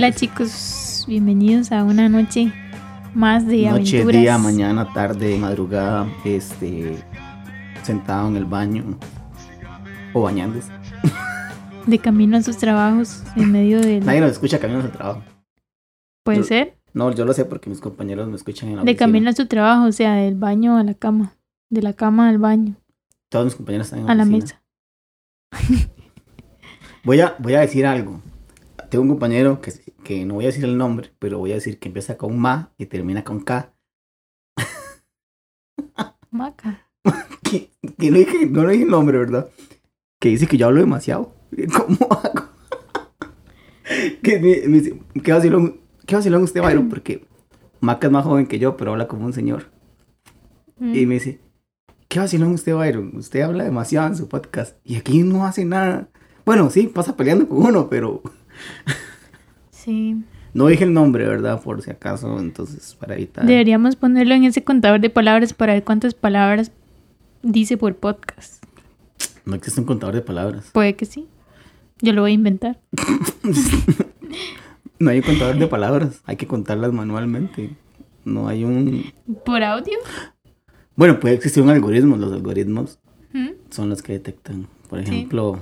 Hola chicos, bienvenidos a una noche más de Noche, aventuras. día, mañana, tarde, madrugada, este, sentado en el baño o bañándose. De camino a sus trabajos en medio del... Nadie nos escucha camino al trabajo. Puede yo- ser. No, yo lo sé porque mis compañeros me escuchan en la De oficina. camino a su trabajo, o sea, del baño a la cama. De la cama al baño, Todos mis compañeros están en la a la mesa. Voy a, voy a decir algo. Tengo un compañero que, que no voy a decir el nombre, pero voy a decir que empieza con Ma y termina con K. Maca. Que, que no, dije, no le dije el nombre, ¿verdad? Que dice que yo hablo demasiado. ¿Cómo hago? que me, me dice, ¿qué vacilón, qué vacilón usted, Byron? Porque Maca es más joven que yo, pero habla como un señor. Mm. Y me dice, ¿qué vacilón usted, Byron? Usted habla demasiado en su podcast. Y aquí no hace nada. Bueno, sí, pasa peleando con uno, pero Sí. no dije el nombre, ¿verdad? Por si acaso, entonces, para evitar. Deberíamos ponerlo en ese contador de palabras para ver cuántas palabras dice por podcast. No existe un contador de palabras. Puede que sí. Yo lo voy a inventar. No hay un contador de palabras. Hay que contarlas manualmente. No hay un... ¿Por audio? Bueno, puede existir un algoritmo. Los algoritmos ¿Mm? son los que detectan. Por ejemplo,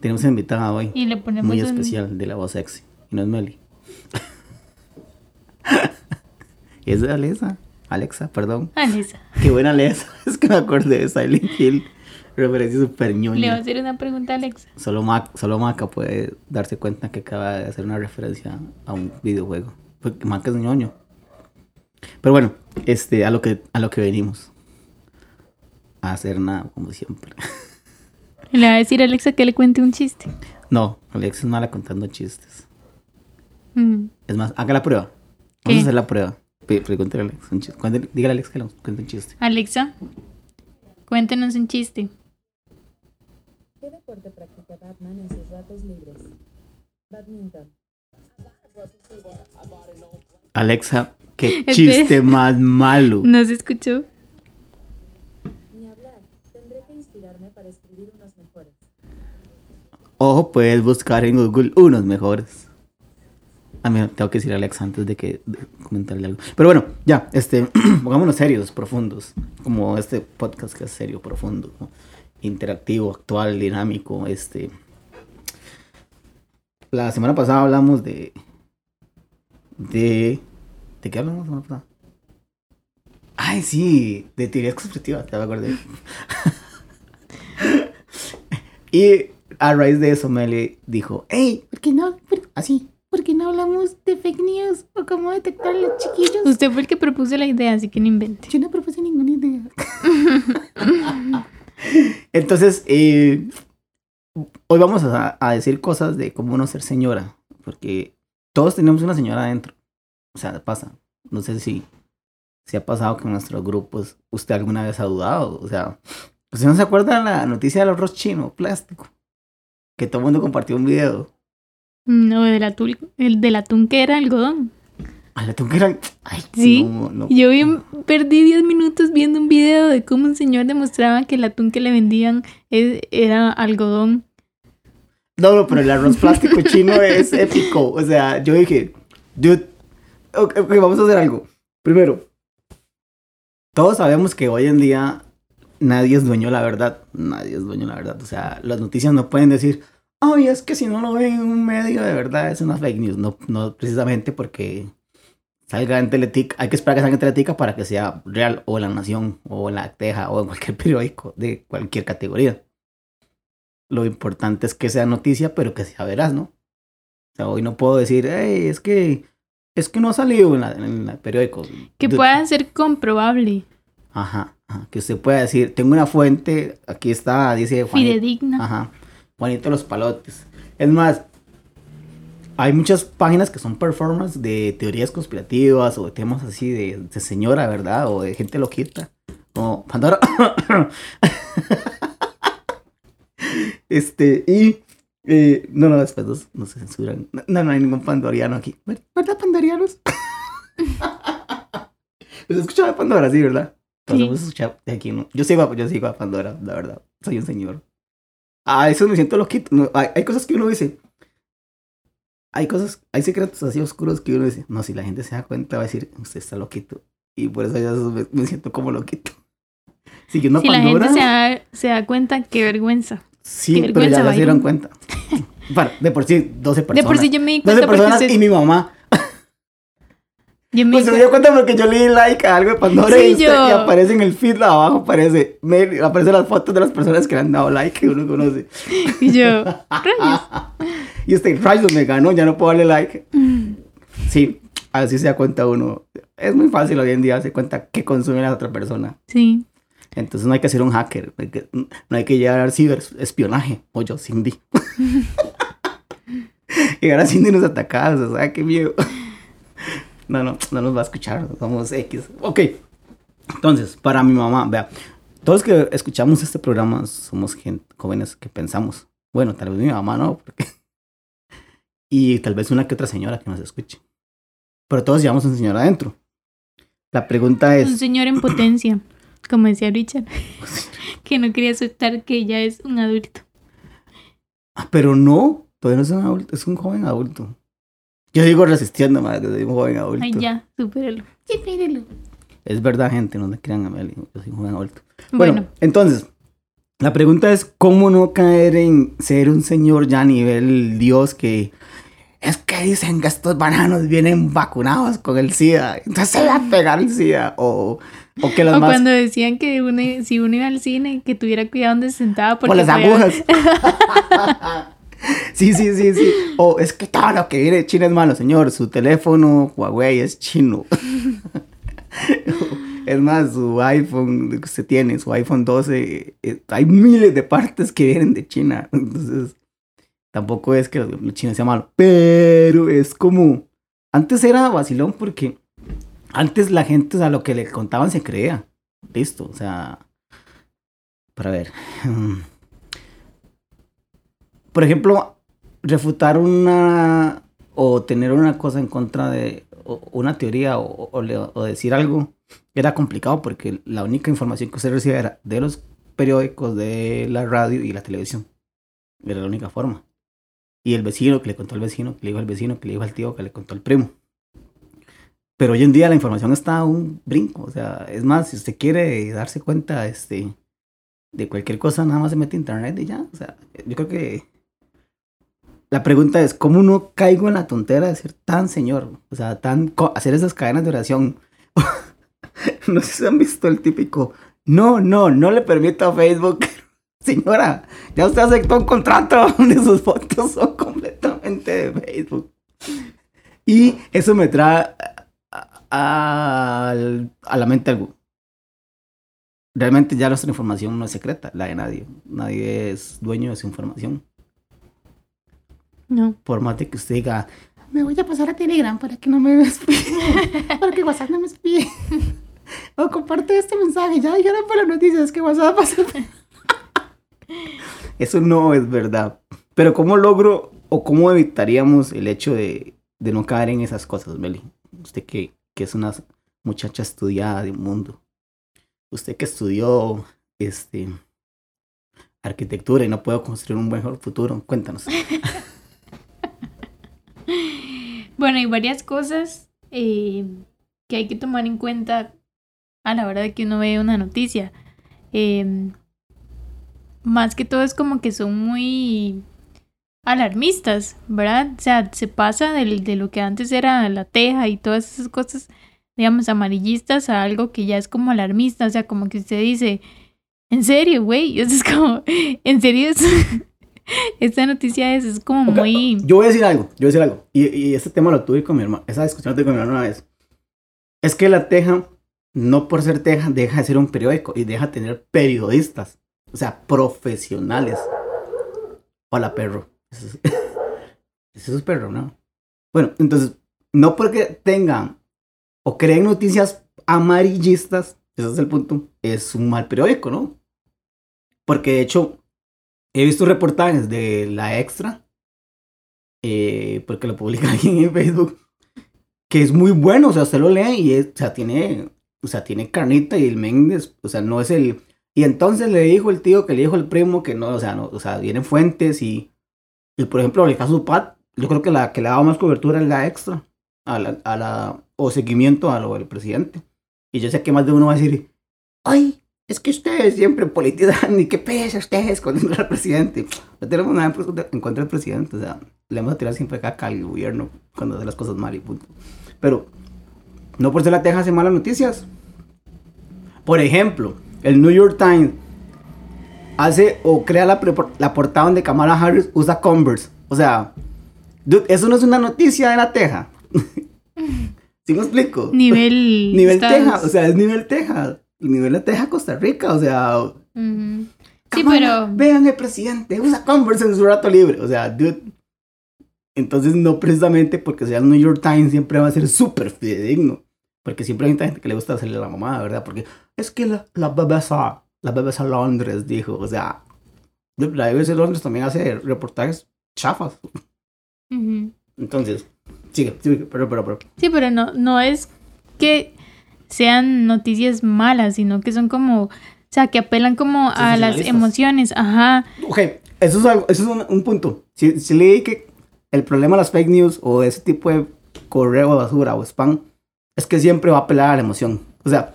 tenemos una invitada hoy. Y le ponemos muy un- especial de la voz sexy. Y no es Meli. es de Alexa. Alexa, perdón. Alisa. Qué buena Alexa. Es que me acordé de Silent Hill. Referencia súper Le voy a ñoña. hacer una pregunta a Alexa. Solo, Mac, solo Maca puede darse cuenta que acaba de hacer una referencia a un videojuego. Porque Maca es ñoño. Pero bueno, este, a lo que, a lo que venimos. A hacer nada, como siempre. Le va a decir a Alexa que le cuente un chiste. No, Alex es mala contando chistes. Mm. Es más, haga la prueba. ¿Qué? Vamos a hacer la prueba. Pregúntale a Alex un chiste. Cuéntale- dígale a Alex que le cuente un chiste. Alexa, cuéntenos un chiste. ¿Qué deporte practica Batman en sus ratos libres? Badminton. Alexa, qué chiste más malo. ¿No se escuchó? Ni hablar. Tendré que inspirarme para escribir unos mejores. Ojo, puedes buscar en Google unos mejores. A mí tengo que decir a Alex antes de que comentarle algo. Pero bueno, ya, este, pongámonos serios, profundos. Como este podcast que es serio, profundo, interactivo, actual, dinámico. Este. La semana pasada hablamos de. De. ¿De qué hablamos la semana pasada? Ay, sí, de teorías conspirativas, ya me acordé. Y a raíz de eso Meli dijo, hey, ¿por qué no? por- así, ¿por qué no hablamos de fake news o cómo detectar a los chiquillos? Usted fue el que propuso la idea, así que no invente. Yo no propuse ninguna idea. Entonces, eh, hoy vamos a, a decir cosas de cómo no ser señora, porque todos tenemos una señora adentro. O sea, pasa. No sé si, si ha pasado con nuestros grupos. ¿Usted alguna vez ha dudado? O sea, ¿usted no se acuerda de la noticia del arroz chino, plástico? Que todo el mundo compartió un video. No, del atún, el del atún que era algodón. La tengo que era- Ay, Sí. no, no. Yo vi perdí 10 minutos viendo un video de cómo un señor demostraba que el atún que le vendían era algodón. No, no, pero el arroz plástico chino es épico. O sea, yo dije, dude, vamos a hacer algo. Primero, todos sabemos que hoy en día nadie es dueño de la verdad. Nadie es dueño de la verdad. O sea, las noticias no pueden decir, ay, es que si no lo ven en un medio de verdad es una fake news. No, no precisamente porque salga en Teletica. Hay que esperar que salga en Teletica para que sea real, o en La Nación, o en La Teja, o en cualquier periódico de cualquier categoría. Lo importante es que sea noticia, pero que sea veraz, ¿no? O sea, hoy no puedo decir, hey, es que es que no ha salido en, la, en el periódico. Que pueda ser comprobable, ajá, que usted pueda decir, tengo una fuente, aquí está, dice Juanito. fidedigna. Ajá, Juanito Los Palotes. Es más, hay muchas páginas que son performance de teorías conspirativas o de temas así de, de señora, ¿verdad? O de gente loquita. Como Pandora. este, y. eh, no, no, después nos, nos censuran. No, no hay ningún pandoriano aquí. ¿Ver- ¿Verdad, pandorianos? ¿Los escuchaba de Pandora, sí, verdad? Todos Sí. de aquí, ¿no? Yo sigo, a- yo sigo a Pandora, la verdad. Soy un señor. A eso me siento loquito. No, hay, hay cosas que uno dice. hay cosas, hay secretos así oscuros que uno dice, no, si la gente se da cuenta va a decir, usted está loquito. Y por eso ya me, me siento como loquito. Siguiendo Si la Pandora, gente se da, se da cuenta, qué vergüenza. sí, qué pero vergüenza, ya se dieron cuenta. De por sí, 12 personas. De por sí yo me di 12 cuenta porque personas usted- y mi mamá. Yo me Pues se me dio cuenta porque yo le di like a algo de Pandora Sí, y, yo. y aparece en el feed abajo, aparece, me, aparecen las fotos de las personas que le han dado like que uno conoce. Y yo, rayos. y este rayos me ganó, ya no puedo darle like. Sí, así se da cuenta uno. Es muy fácil hoy en día darse cuenta que consume la otra persona. Sí. Entonces no hay que ser un hacker, no hay que, no hay que llegar al ciberespionaje. O yo, Cindy. Llegar a Cindy nos atacadas, o sea, qué miedo. No, no, no nos va a escuchar, somos X. Ok, entonces, para mi mamá, vea, todos que escuchamos este programa somos gente, jóvenes que pensamos. Bueno, tal vez mi mamá no, porque... Y tal vez una que otra señora que nos escuche. Pero todos llevamos un señor adentro. La pregunta Un es... señor en potencia, como decía Richard, que no quería aceptar que ella es un adulto. Ah, pero no, todavía no es un adulto, es un joven adulto. Yo digo resistiendo, madre, que soy un joven adulto. Ay, ya, supéralo. Supéralo. Es verdad, gente, no me crean a Meli, yo soy un joven adulto. Bueno, Bueno, entonces, la pregunta es, ¿cómo no caer en ser un señor ya a nivel Dios que... Es que dicen que estos bananos vienen vacunados con el SIDA, entonces se va a pegar el SIDA, o, o que los o más... cuando decían que uno, si uno iba al cine, que tuviera cuidado donde se sentaba porque Por las podía- agujas. sí, sí, sí, sí. O es que todo lo que viene de China es malo, señor. Su teléfono Huawei es chino. es más, su iPhone que usted tiene, su iPhone 12, eh, hay miles de partes que vienen de China. Entonces, tampoco es que lo chino sea malo. Pero es como... Antes era vacilón porque antes la gente, o sea, lo que le contaban se creía. Listo, o sea... Para ver. Por ejemplo, refutar una o tener una cosa en contra de una teoría o decir algo era complicado porque la única información que usted recibía era de los periódicos, de la radio y la televisión. Era la única forma. Y el vecino que le contó al vecino, que le dijo al vecino, que le dijo al tío, que le contó al primo. Pero hoy en día la información está a un brinco. O sea, es más, si usted quiere darse cuenta este, de cualquier cosa, nada más se mete a internet y ya. O sea, yo creo que la pregunta es, ¿cómo no caigo en la tontera de ser tan señor? O sea, tan hacer esas cadenas de oración. no sé si han visto el típico, no, no, no le permito a Facebook. Señora, ya usted aceptó un contrato donde sus fotos son completamente de Facebook. Y eso me trae a, a- a la mente algo. Realmente ya nuestra información no es secreta, la de nadie. Nadie es dueño de su información. No. Por más de que usted diga, me voy a pasar a Telegram para que no me para que WhatsApp no me espíe. o comparte este mensaje, ya dijeron por las noticias que WhatsApp va a ser... Eso no es verdad. Pero ¿cómo logro o cómo evitaríamos el hecho de, de no caer en esas cosas, Meli? Usted que, que es una muchacha estudiada de un mundo. Usted que estudió este, arquitectura y no puede construir un mejor futuro. Cuéntanos. Bueno, hay varias cosas eh, que hay que tomar en cuenta a la hora de que uno ve una noticia. Eh, más que todo es como que son muy alarmistas, ¿verdad? O sea, se pasa del- de lo que antes era la teja y todas esas cosas, digamos, amarillistas a algo que ya es como alarmista. O sea, como que usted dice, ¿en serio, güey? Eso es como, ¿en serio? Es- Esta noticia es, es como muy... Yo voy a decir algo, yo voy a decir algo. Y, y este tema lo tuve con mi hermano, esa discusión la tuve con mi hermano una vez. Es que la Teja, no por ser Teja, deja de ser un periódico y deja de tener periodistas, o sea, profesionales. Hola, perro. Eso es, eso es perro, ¿no? Bueno, entonces, no porque tengan o creen noticias amarillistas, ese es el punto, es un mal periódico, ¿no? Porque de hecho, he visto reportajes de la extra, eh, porque lo publica alguien en Facebook, que es muy bueno, o sea, usted lo lee y es, o sea, tiene, o sea, tiene carnita y el men, es- o sea, no es el... Y entonces le dijo el tío que le dijo el primo que no, o sea, no, o sea, vienen fuentes y, y por ejemplo, el caso Pat, yo creo que la que le daba más cobertura es la extra, a la, a la, o seguimiento a lo presidente. Y yo sé que más de uno va a decir, ay, es que ustedes siempre politizan y qué pesa ustedes cuando al presidente. No tenemos nada en contra del presidente, o sea, le vamos a tirar siempre caca al gobierno cuando hace las cosas mal y punto. Pero no por ser la Teja hace malas noticias. Por ejemplo, el New York Times hace o crea la, la portada donde Kamala Harris usa Converse. O sea, dude, eso no es una noticia de la Teja. ¿Sí me explico? Nivel. nivel Teja, o sea, es nivel Teja. El nivel de Teja Costa Rica, o sea. Sí, pero. Vean el presidente, usa Converse en su rato libre. O sea, dude. Entonces, no precisamente porque sea el New York Times siempre va a ser súper fidedigno. Porque siempre hay gente que le gusta hacerle la mamada, ¿verdad? Porque es que la, la BBC, la BBC Londres dijo, o sea, la BBC Londres también hace reportajes chafas. Entonces, sigue, sigue, pero, pero, pero. Sí, pero no, no es que sean noticias malas, sino que son como, o sea, que apelan como a las emociones, ajá. Ok, eso es, algo, eso es un, punto. Si, si leí que el problema de las fake news o ese tipo de correo de basura o spam es que siempre va a apelar a la emoción. O sea,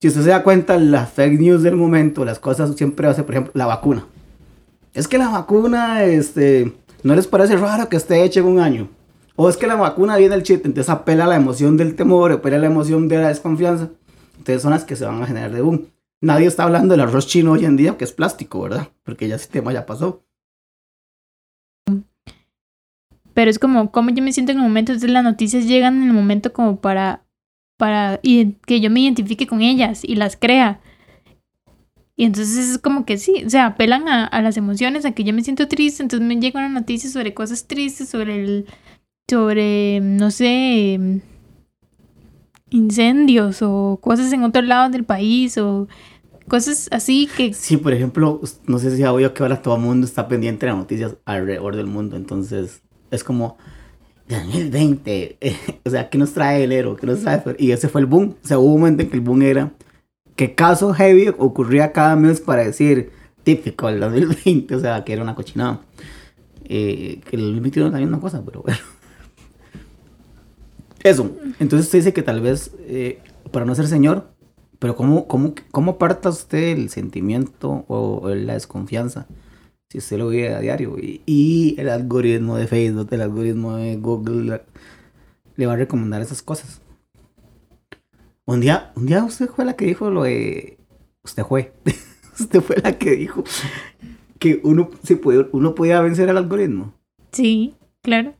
si usted se da cuenta, las fake news del momento, las cosas siempre hace, por ejemplo, la vacuna. Es que la vacuna, este, no les parece raro que esté hecha en un año. O es que la vacuna viene el chip, entonces apela a la emoción del temor, apela a la emoción de la desconfianza. Entonces son las que se van a generar de boom. Nadie está hablando del arroz chino hoy en día, que es plástico, ¿verdad? Porque ya ese tema ya pasó. Pero es como, como yo me siento en el momento, entonces las noticias llegan en el momento como para para que yo me identifique con ellas y las crea. Y entonces es como que sí, o sea, apelan a, las emociones, a que yo me siento triste, entonces me llega una noticia sobre cosas tristes, sobre el, sobre, no sé, incendios o cosas en otro lado del país o cosas así que... Sí, por ejemplo, no sé si ya oído que ahora todo el mundo está pendiente de noticias alrededor del mundo, entonces es como 2020, o sea, ¿qué nos trae el héroe? ¿Qué nos trae? Y ese fue el boom. O sea, hubo un momento en que el boom era que caso heavy ocurría cada mes para decir típico el 2020, o sea, que era una cochinada. Eh, que el 2021 también una cosa, pero bueno. Eso. Entonces usted dice que tal vez, eh, para no ser señor, pero ¿cómo, cómo, cómo aparta usted el sentimiento o la desconfianza? si usted lo ve a diario. Y, el algoritmo de Facebook, el algoritmo de Google le va a recomendar esas cosas. Un día, un día usted fue la que dijo lo de... Usted fue. usted fue la que dijo que uno, se puede, uno podía vencer al algoritmo. Sí, claro.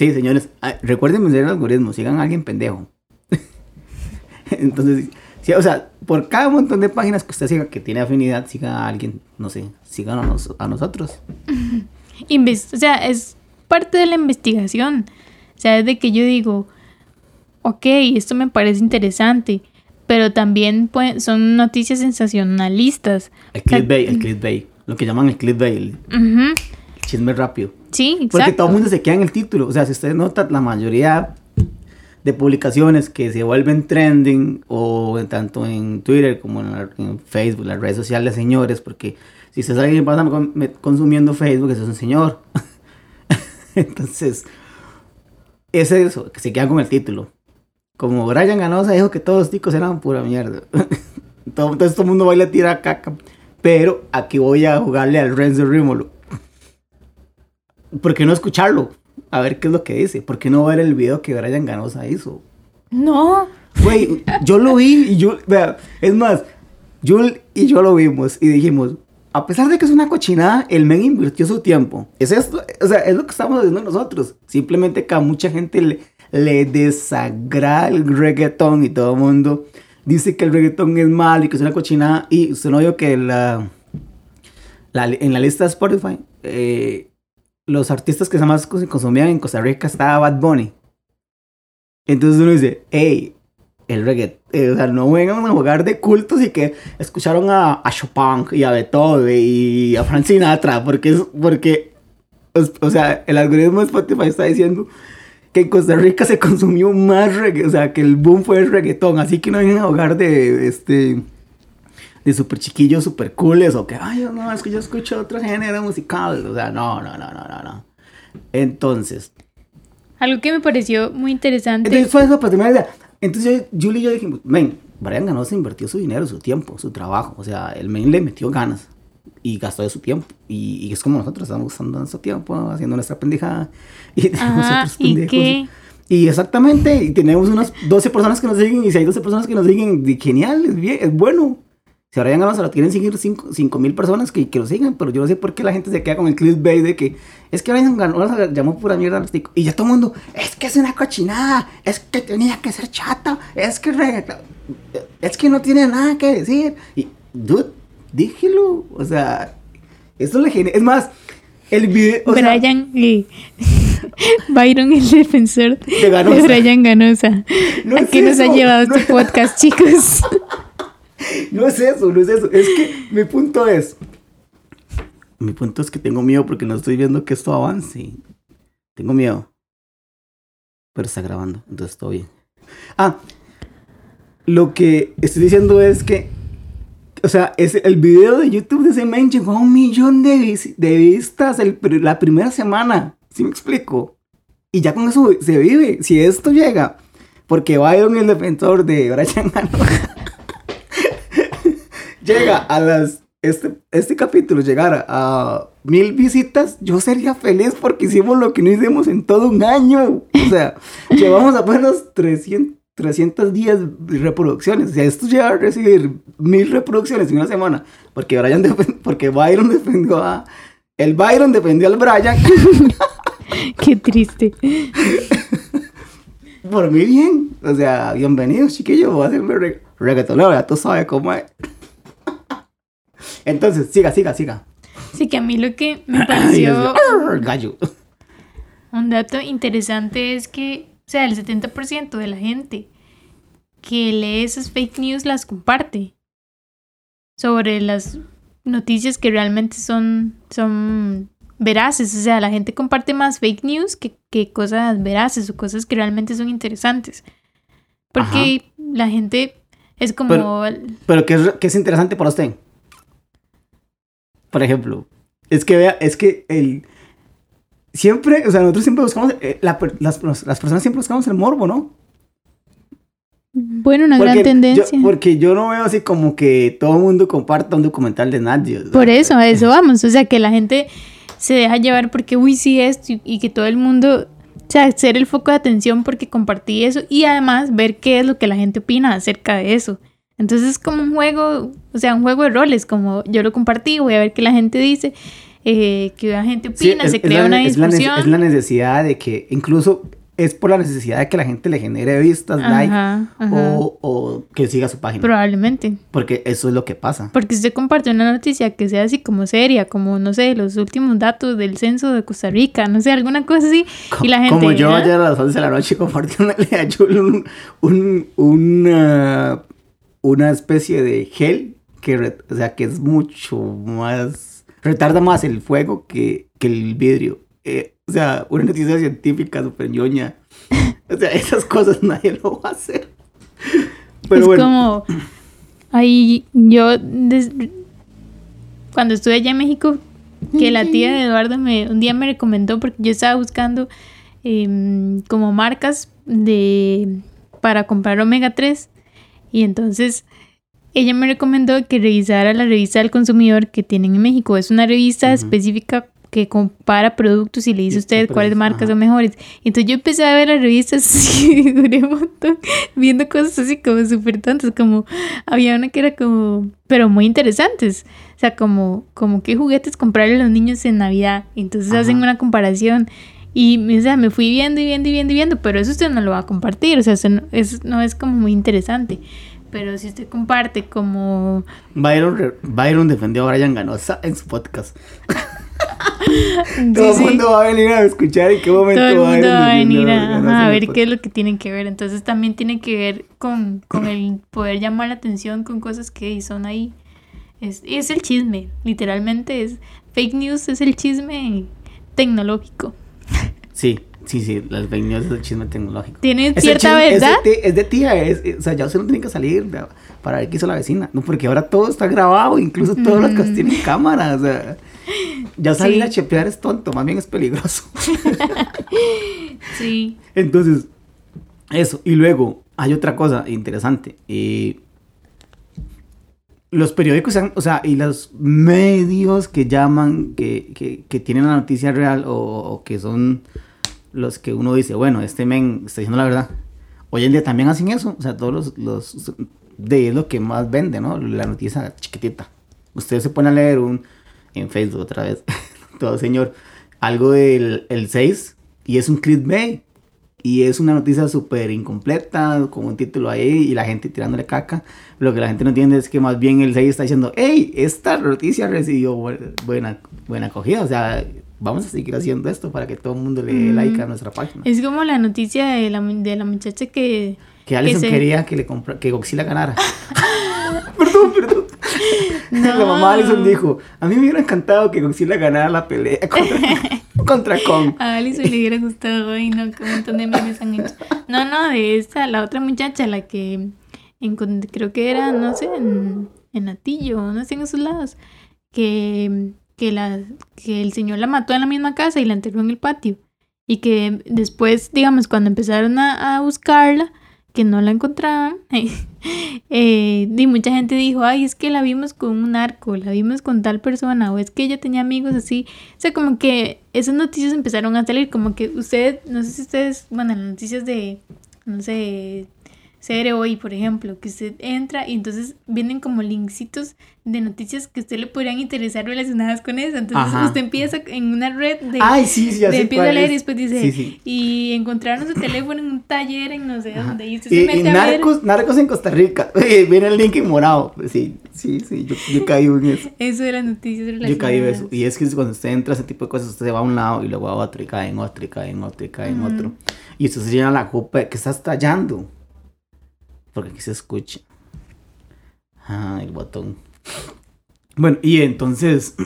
Sí, señores, ah, recuerden vencer al algoritmo, sigan a alguien pendejo. Entonces, Sí, o sea, por cada montón de páginas que usted siga que tiene afinidad, siga a alguien, no sé, sigan a, nosotros. o sea, es parte de la investigación. O sea, es de que yo digo, ok, esto me parece interesante, pero también son noticias sensacionalistas. El clickbait, el clickbait, lo que llaman el clickbait, el, chisme rápido. Sí, exacto. Porque todo el mundo se queda en el título. O sea, si ustedes notan, la mayoría de publicaciones que se vuelven trending o tanto en Twitter como en, Facebook, las redes sociales, señores, porque si se alguien consumiendo Facebook, eso es un señor. Entonces, es eso, que se queda con el título. Como Brian Ganosa dijo que todos los ticos eran pura mierda. Entonces todo el mundo baila tira caca. Pero aquí voy a jugarle al Renzo Rímolo. ¿Por qué no escucharlo? a ver qué es lo que dice. ¿Por qué no ver el video que Brian Ganosa hizo? No. Güey, yo lo vi y yo, vea, es más, Jul y yo lo vimos y dijimos, a pesar de que es una cochinada, el men invirtió su tiempo. Es esto, o sea, es lo que estamos haciendo nosotros. Simplemente que a mucha gente le, le desagrada el reggaetón y todo el mundo dice que el reggaetón es malo y que es una cochinada. Y usted no vio que la, la, en la lista de Spotify, eh, los artistas que más consumían en Costa Rica estaba Bad Bunny. Entonces uno dice, hey, el reggae, eh, o sea, no vengan a jugar de cultos y que escucharon a, a Chopin y a Beethoven y a Frank Sinatra, porque, es, porque o sea, el algoritmo de Spotify está diciendo que en Costa Rica se consumió más reggae, o sea, que el boom fue el reggaetón, así que no vengan a jugar de, este, de super chiquillos super cooles o que, ay, no, es que yo escucho otro género musical. O sea, no, no, no, no, no, no. Entonces, Algo que me pareció muy interesante. entonces fue para terminar la idea. Entonces yo, Julie y yo dijimos, men, Brian Ganosa invirtió su dinero, su tiempo, su trabajo. O sea, el men le metió ganas y gastó de su tiempo. Y, y es como nosotros estamos usando nuestro tiempo, haciendo nuestra pendejada. Y tenemos Ajá, otros y pendejos. que Y exactamente, y tenemos unas 12 personas que nos siguen, y si hay 12 personas que nos siguen, genial, es, bien, es bueno. Si no se lo quieren seguir 5 mil personas que, que lo sigan, pero yo no sé por qué la gente se queda con el clickbait de que es que Brian Ganosa llamó pura mierda a los ticos. Y ya todo el mundo, es que es una cochinada, es que tenía que ser chata, es que es que no tiene nada que decir. Y, dude, dígelo, o sea, esto le genera, es más, el video, o sea, Brian, eh, Byron, el defensor De Ganosa. Brian Ganosa. No ¿A es qué nos ha llevado no este podcast, chicos? No es eso, no es eso. Es que mi punto es. Mi punto es que tengo miedo porque no estoy viendo que esto avance. Tengo miedo. Pero está grabando, entonces todo bien. Ah, lo que estoy diciendo es que. O sea, es el video de YouTube de ese men llegó a un millón de, vis- de vistas el la primera semana. ¿Sí me explico? Y ya con eso se vive. Si esto llega, porque Byron, el defensor de Brian Ganosa, llega a las. Este, este capítulo llegara a mil visitas, yo sería feliz porque hicimos lo que no hicimos en todo un año. O sea, llevamos apenas 300, 310 reproducciones. O sea, esto llega a recibir mil reproducciones en una semana. Porque, Brian porque Byron defendió a. El Byron defendió al Brian. Qué triste. Por mí bien. O sea, bienvenidos, chiquillos. Voy a hacerme re reggaetonero. Ya tú sabes cómo es. Entonces, siga, siga, siga. Sí, que a mí lo que me pareció gallo. un dato interesante es que, o sea, el 70% de la gente que lee esas fake news las comparte sobre las noticias que realmente son, son veraces. O sea, la gente comparte más fake news que, que cosas veraces o cosas que realmente son interesantes. Porque la gente es como... Pero- Pero, ¿qué es, qué es interesante para usted? Por ejemplo, es que vea, es que el. Siempre, o sea, nosotros siempre buscamos. eh, la las, las personas siempre buscamos el morbo, ¿no? bueno, una gran tendencia. Yo, porque yo no veo así como que todo el mundo comparta un documental de nadie. o sea, Por eso, a eso vamos. O sea, que la gente se deja llevar porque, uy, sí, esto, y, y que todo el mundo, o sea, ser el foco de atención porque compartí eso y además ver qué es lo que la gente opina acerca de eso. Entonces es como un juego, o sea, un juego de roles, como yo lo compartí, voy a ver qué la gente dice, eh, qué la gente Sí, opina, es- se crea la- una es la discusión. Es la necesidad de que, incluso es por la necesidad de que la gente le genere vistas, like, o, o que siga su página. Probablemente. Porque eso es lo que pasa. Porque si usted comparte una noticia que sea así como seria, como, no sé, los últimos datos del censo de Costa Rica, no sé, alguna cosa así, y la gente... Como yo ¿ah? ayer a las 11 de la noche compartiéndole a Jul un, un- una, una especie de gel que, re- o sea, que es mucho más, retarda más el fuego que, que el vidrio. Eh, o sea, una noticia científica súper ñoña. O sea, esas cosas nadie lo va a hacer. Pero es bueno, como ahí yo des- cuando estuve allá en México que la tía de Eduardo me un día me recomendó porque yo estaba buscando em, como marcas de para comprar omega 3 y entonces ella me recomendó que revisara la revista del consumidor que tienen en México es una revista Ujú. específica que compara productos y le dice a usted cuáles es, marcas ajá. son mejores. Entonces yo empecé a ver las revistas y duré un montón viendo cosas así como súper tontas, como había una que era como, pero muy interesantes. O sea, como, como qué juguetes comprarle a los niños en Navidad. Entonces Ajá. hacen una comparación. Y o sea, me fui viendo y viendo y viendo y viendo, pero eso usted no lo va a compartir, o sea, eso no es, no es como muy interesante. Pero si usted comparte como... Byron, Byron defendió a Brian Ganosa en su podcast. Sí, Todo el sí. mundo va a venir a escuchar en qué momento todo el mundo Byron va a venir a a, ajá, el ver qué es lo que tienen que ver. Entonces también tiene que ver con, con el poder llamar la atención con cosas que son ahí. Es, es el chisme, literalmente es fake news, es el chisme tecnológico. Sí, sí, sí, las fake news es el chisme tecnológico. Tiene cierta chisme- es de verdad. Es de, tía, es, es- o sea, ya usted no tiene que salir para ver qué hizo la vecina. No, porque ahora todo está grabado, incluso todas las casas Mm. tienen cámara, o sea. Ya salir Sí. a chepear es tonto, más bien es peligroso. Sí. Entonces, eso. Y luego, hay otra cosa interesante. eh, los periódicos, han- o sea, y los medios que llaman, que, que, que tienen la noticia real o, o que son los que uno dice, bueno, este men está diciendo la verdad. Hoy en día también hacen eso. O sea, todos los, los de es lo que más vende, ¿no? La noticia chiquitita. Usted se pone a leer un en Facebook otra vez, todo señor, algo del el 6 y es un clickbait. Y es una noticia súper incompleta, con un título ahí y la gente tirándole caca. Lo que la gente no entiende es que más bien el 6 está diciendo, hey, esta noticia recibió bu- buena, buena acogida. O sea, vamos a seguir haciendo esto para que todo el mundo le dé like a nuestra página. Es como la noticia de la, de la muchacha que... Que Alison se- quería que le compra que Godzilla ganara. perdón, perdón. La mamá Alison dijo, a mí me hubiera encantado que Godzilla ganara la pelea contra, contra Kong. A Alice le hubiera gustado y no, que un montón de memes han hecho. No, no, de esta, la otra muchacha, la que encont- creo que era, no sé, en, en Atillo, no sé, en esos lados, que, que, la, que el señor la mató en la misma casa y la enterró en el patio. Y que después, digamos, cuando empezaron a, a buscarla, que no la encontraban, eh, y mucha gente dijo, ay, es que la vimos con un narco, la vimos con tal persona, o es que ella tenía amigos así. O sea, como que esas noticias empezaron a salir, como que usted, no sé si ustedes, bueno, las noticias de, no sé, CR hoy, por ejemplo, que usted entra y entonces vienen como linksitos de noticias que a usted le podrían interesar relacionadas con eso. Entonces Ajá. usted empieza en una red de... Ay, sí, de empieza a leer es. y después dice, Sí, sí. y encontraron su teléfono en un taller en no sé Ajá. dónde, y usted Y, se y mete a ver. narcos, narcos en Costa Rica. Oye, Viene el link en morado. Sí, sí, sí, yo, yo caí en eso. Eso de las noticias relacionadas. Yo caí en eso. Y es que cuando usted entra a ese tipo de cosas, usted se va a un lado y luego a otro y cae en otro y cae en otro y cae en otro. Y usted se llena la copa que está estallando. Porque aquí se escucha. Ah, el botón. Bueno, y entonces,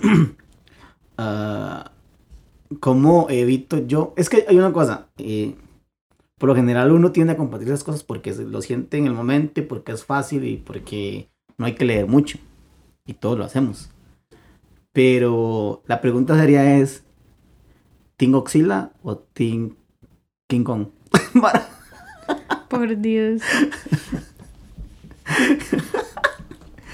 ah, ¿cómo evito yo? Es que hay una cosa. eh, por lo general uno tiende a compartir esas cosas porque lo siente en el momento, y porque es fácil y porque no hay que leer mucho. Y todos lo hacemos. Pero la pregunta sería es, ¿Team Godzilla o Team King Kong? Para- Por Dios.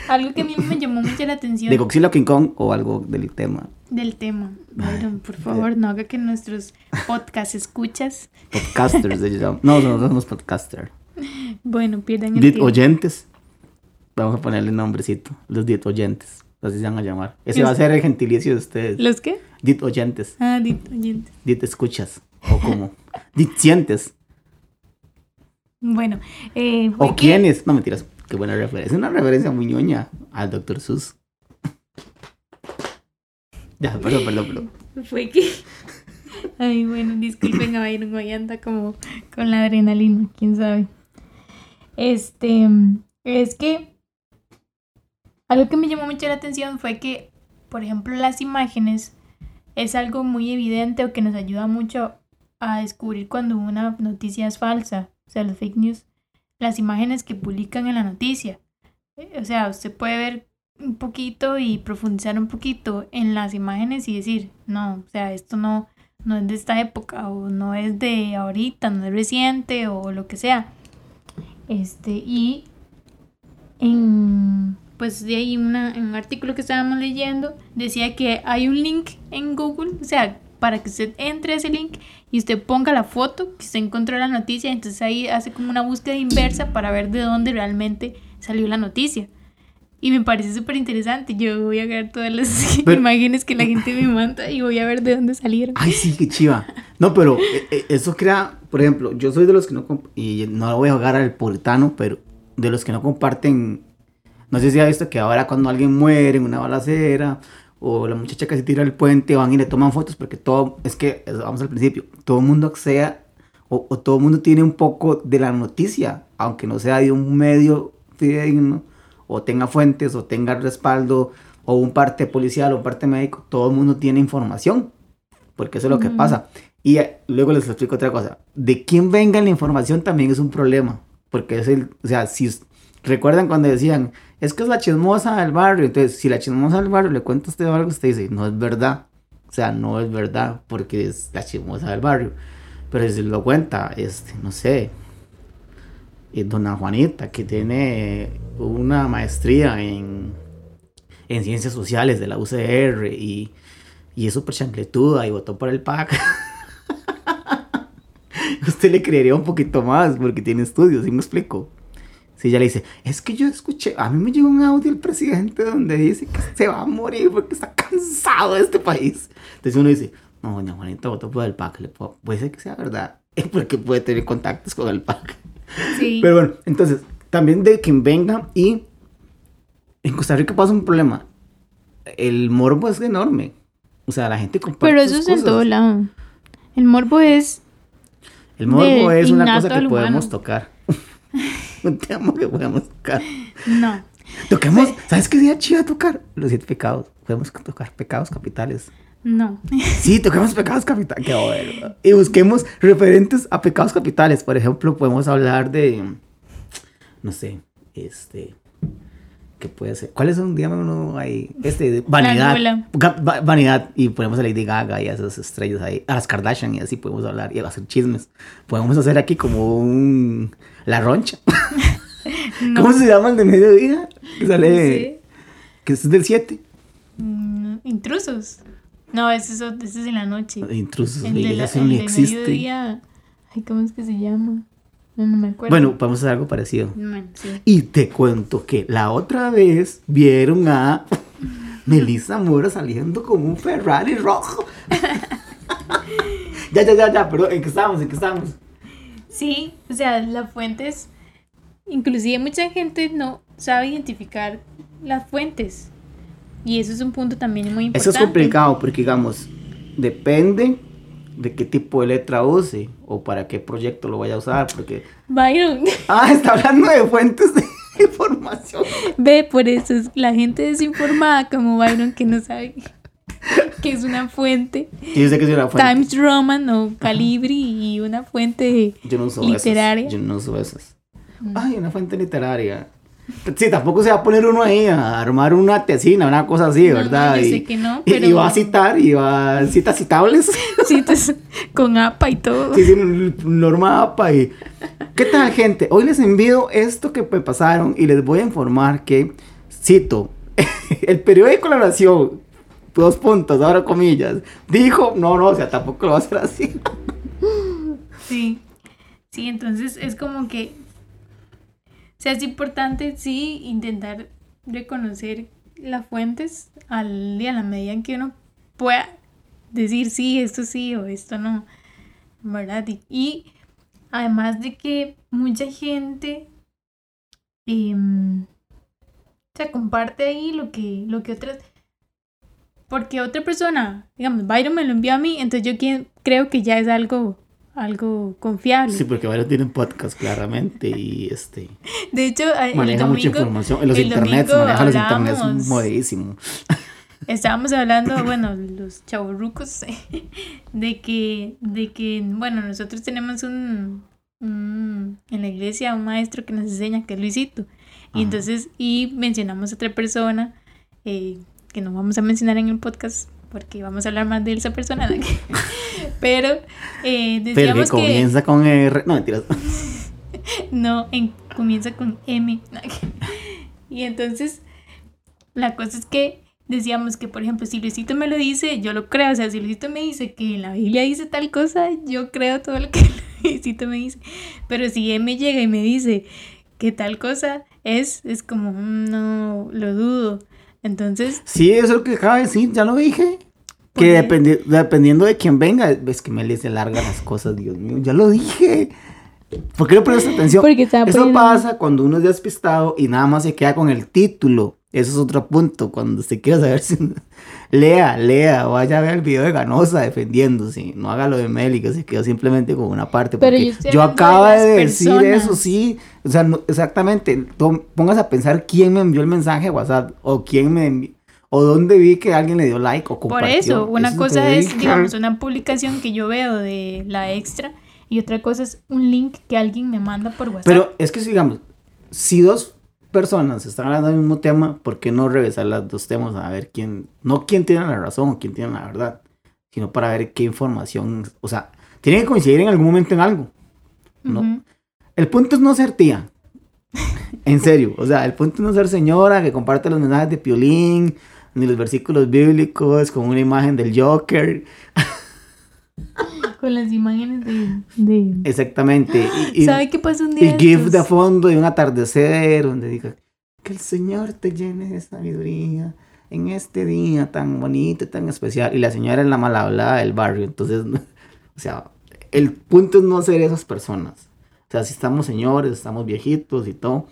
Algo que a mí me llamó mucho la atención ¿De Godzilla o King Kong o algo del tema? del tema. Byron, por favor, no haga que nuestros podcast escuchas, Podcasters, de ellos. No, no, no somos podcasters. bueno, pierdan el Dit tiempo. oyentes. Vamos a ponerle nombrecito. Los dit oyentes. Así se van a llamar. Ese va a ser el gentilicio de ustedes. ¿Los qué? Dit oyentes. Ah, dit oyentes. Dit escuchas. O como. Dit sientes. Bueno, eh, O que- quiénes. No mentiras. Qué buena referencia. Es una referencia muy ñoña al Dr. Sus. Ya, perdón, perdón, perdón. Fue que. Ay, bueno, disculpen a Byron, hoy anda como con la adrenalina, quién sabe. Este. Es que. Algo que me llamó mucho la atención fue que, por ejemplo, las imágenes es algo muy evidente o que nos ayuda mucho a descubrir cuando una noticia es falsa. O sea, los fake news, las imágenes que publican en la noticia. Eh, O sea, usted puede ver un poquito y profundizar un poquito en las imágenes y decir, no, o sea, esto no, no es de esta época o no es de ahorita, no es reciente o lo que sea. Este, y en, pues de ahí una, en un artículo que estábamos leyendo decía que hay un link en Google, o sea, para que usted entre a ese link y usted ponga la foto que usted encontró la noticia, entonces ahí hace como una búsqueda inversa para ver de dónde realmente salió la noticia. Y me parece súper interesante. Yo voy a ver todas las Pero- imágenes que la gente me manda y voy a ver de dónde salieron. Ay, sí, qué chiva. No, pero eh, eh, eso crea, por ejemplo, yo soy de los que no, y no voy a jugar al puritano, pero de los que no comparten, no sé si ha visto que ahora cuando alguien muere en una balacera, o la muchacha que se tira del puente, van y le toman fotos, porque todo, es que, vamos al principio, todo el mundo acceda, o, o todo el mundo tiene un poco de la noticia, aunque no sea de un medio fidedigno, o tenga fuentes, o tenga respaldo, o un parte policial, o un parte médico, todo el mundo tiene información porque eso es lo que Ujú. pasa. Y eh, luego les explico otra cosa. De quién venga la información también es un problema, porque es el, o sea, si recuerdan cuando decían, es que es la chismosa del barrio, entonces si la chismosa del barrio le cuenta a usted algo, usted dice, no es verdad, O sea, no es verdad porque es la chismosa del barrio. Pero si lo cuenta, este, no sé, eh, dona Juanita, que tiene una maestría en, en ciencias sociales de la UCR y, y es súper chancletuda y votó por el PAC. Usted le creería un poquito más porque tiene estudios, ¿sí me explico? Si ella le dice, es que yo escuché, a mí me llegó un audio del presidente donde dice que se va a morir porque está cansado de este país. Entonces uno dice, no, doña Juanita votó por el PAC, le puedo- puede ser que sea verdad, porque puede tener contactos con el PAC. Sí. Pero bueno, entonces, también de quien venga y en Costa Rica pasa un problema. El morbo es enorme. O sea, la gente comparte Pero eso es en todo lado. El morbo es. El morbo es una cosa que humano. podemos tocar. un tema que podemos tocar. No. Toquemos, ¿sabes qué sería chido tocar? Los siete pecados. Podemos tocar pecados capitales. No. Sí, toquemos pecados capitales. Qué bueno. Y busquemos referentes a pecados capitales. Por ejemplo, podemos hablar de. No sé, este. ¿Qué puede ser? ¿Cuáles son? Dígame uno ahí. Este, vanidad. va- vanidad. Y ponemos a Lady Gaga y a esas estrellas ahí. A las Kardashian y así podemos hablar y hacer chismes. Podemos hacer aquí como un. La roncha. No. ¿Cómo se llama el de mediodía? Que sale. Sí. Que es del 7. Mm, Intrusos. No, ese es, ese es en la noche. Intrusos. El de la, eso el de existe. mediodía. Ay, ¿cómo es que se llama? No, no me acuerdo. Bueno, podemos hacer algo parecido. Bueno, sí. Y te cuento que la otra vez vieron a Melissa Mora saliendo con un Ferrari rojo. ya, ya, ya, ya, perdón, ¿en qué estábamos? ¿En qué estábamos? Sí, o sea, las fuentes. Inclusive mucha gente no sabe identificar las fuentes. Y eso es un punto también muy importante. Eso es complicado porque, digamos, depende de qué tipo de letra use o para qué proyecto lo vaya a usar. Porque, Byron, ah, está hablando de fuentes de información. ve, por eso es la gente desinformada como Byron que no sabe que es una fuente. Yo sé que es una fuente. Times Roman o Calibri y una fuente Yo no uso literaria. esas. Yo no uso esas. Ay, una fuente literaria. Sí, tampoco se va a poner uno ahí a armar una tesina, una cosa así, No, ¿verdad? yo y, sé que no, y- pero- y va a citar, y va a citas citables. citas con APA y todo. Sí, sí, norma APA y... ¿Qué tal, gente? Hoy les envío esto que me pasaron y les voy a informar que, cito, el periódico La Nación, dos puntos, ahora comillas, dijo, no, no, o sea, tampoco lo va a hacer así. Sí. Sí, entonces es como que. Sea, es importante, sí, intentar reconocer las fuentes al día, a la medida en que uno pueda decir sí, esto sí o esto no. ¿Verdad? Y, y además de que mucha gente. o sea, comparte ahí lo que, lo que otras. Porque otra persona, digamos, Byron me lo envió a mí, entonces yo creo que ya es algo, algo confiable. Sí, porque varios tienen podcast, claramente, y este... De hecho, Maneja mucha información. En los internets, maneja los internets modísimo. estábamos hablando, bueno, los chavorrucos, de que, de que, bueno, nosotros tenemos un, un- en la iglesia un maestro que nos enseña que es Luisito. Y Ajá. entonces, y mencionamos a otra persona eh, que no vamos a mencionar en el podcast porque vamos a hablar más de esa persona. ¿no? Pero eh, Pero que decíamos que, comienza con R... No, mentiras. no, en- comienza con M. y entonces, la cosa es que decíamos que, por ejemplo, si Luisito me lo dice, yo lo creo. O sea, si Luisito me dice que en la Biblia dice tal cosa, yo creo todo lo que Luisito me dice. Pero si me llega y me dice que tal cosa es, es como, "Mm, no, lo dudo. Entonces, Sí, eso es lo que acaba de decir, ya lo dije. ¿Por Que qué? dependi- dependiendo de quién venga, ves que me les larga las cosas, Dios mío, ya lo dije. ¿Por qué no prestas atención? Porque Eso poniendo- pasa cuando uno es despistado y nada más se queda con el título. Eso es otro punto. Cuando usted quiera saber si. Lea, lea, vaya a ver el video de Ganosa defendiéndose. No haga lo de Meli, que se quedó simplemente con una parte. Pero yo acabo de decir eso, sí. O sea, no- exactamente. Pongas a pensar quién me envió el mensaje a WhatsApp o quién me envió. O dónde vi que alguien le dio like o Por compartió. eso, una es lo cosa es, digamos, una publicación que yo veo de la extra y otra cosa es un link que alguien me manda por WhatsApp. Pero es que, digamos, si dos personas están hablando del mismo tema, ¿por qué no revisar los dos temas a ver quién, no quién tiene la razón o quién tiene la verdad? sino para ver qué información, o sea, tienen que coincidir en algún momento en algo. ¿no? Ujú. El punto es no ser tía. En serio, o sea, el punto es no ser señora que comparte los mensajes de Piolín, ni los versículos bíblicos con una imagen del Joker. Con las imágenes de... de... Exactamente. Y, y- ¿Sabe qué pasó un y día? de GIF de fondo de un atardecer donde diga que el Señor te llene de sabiduría en este día tan bonito y tan especial. Y la señora es la mala hablada del barrio. Entonces, o sea, el punto es no ser esas personas. O sea, si estamos señores, estamos viejitos y todo.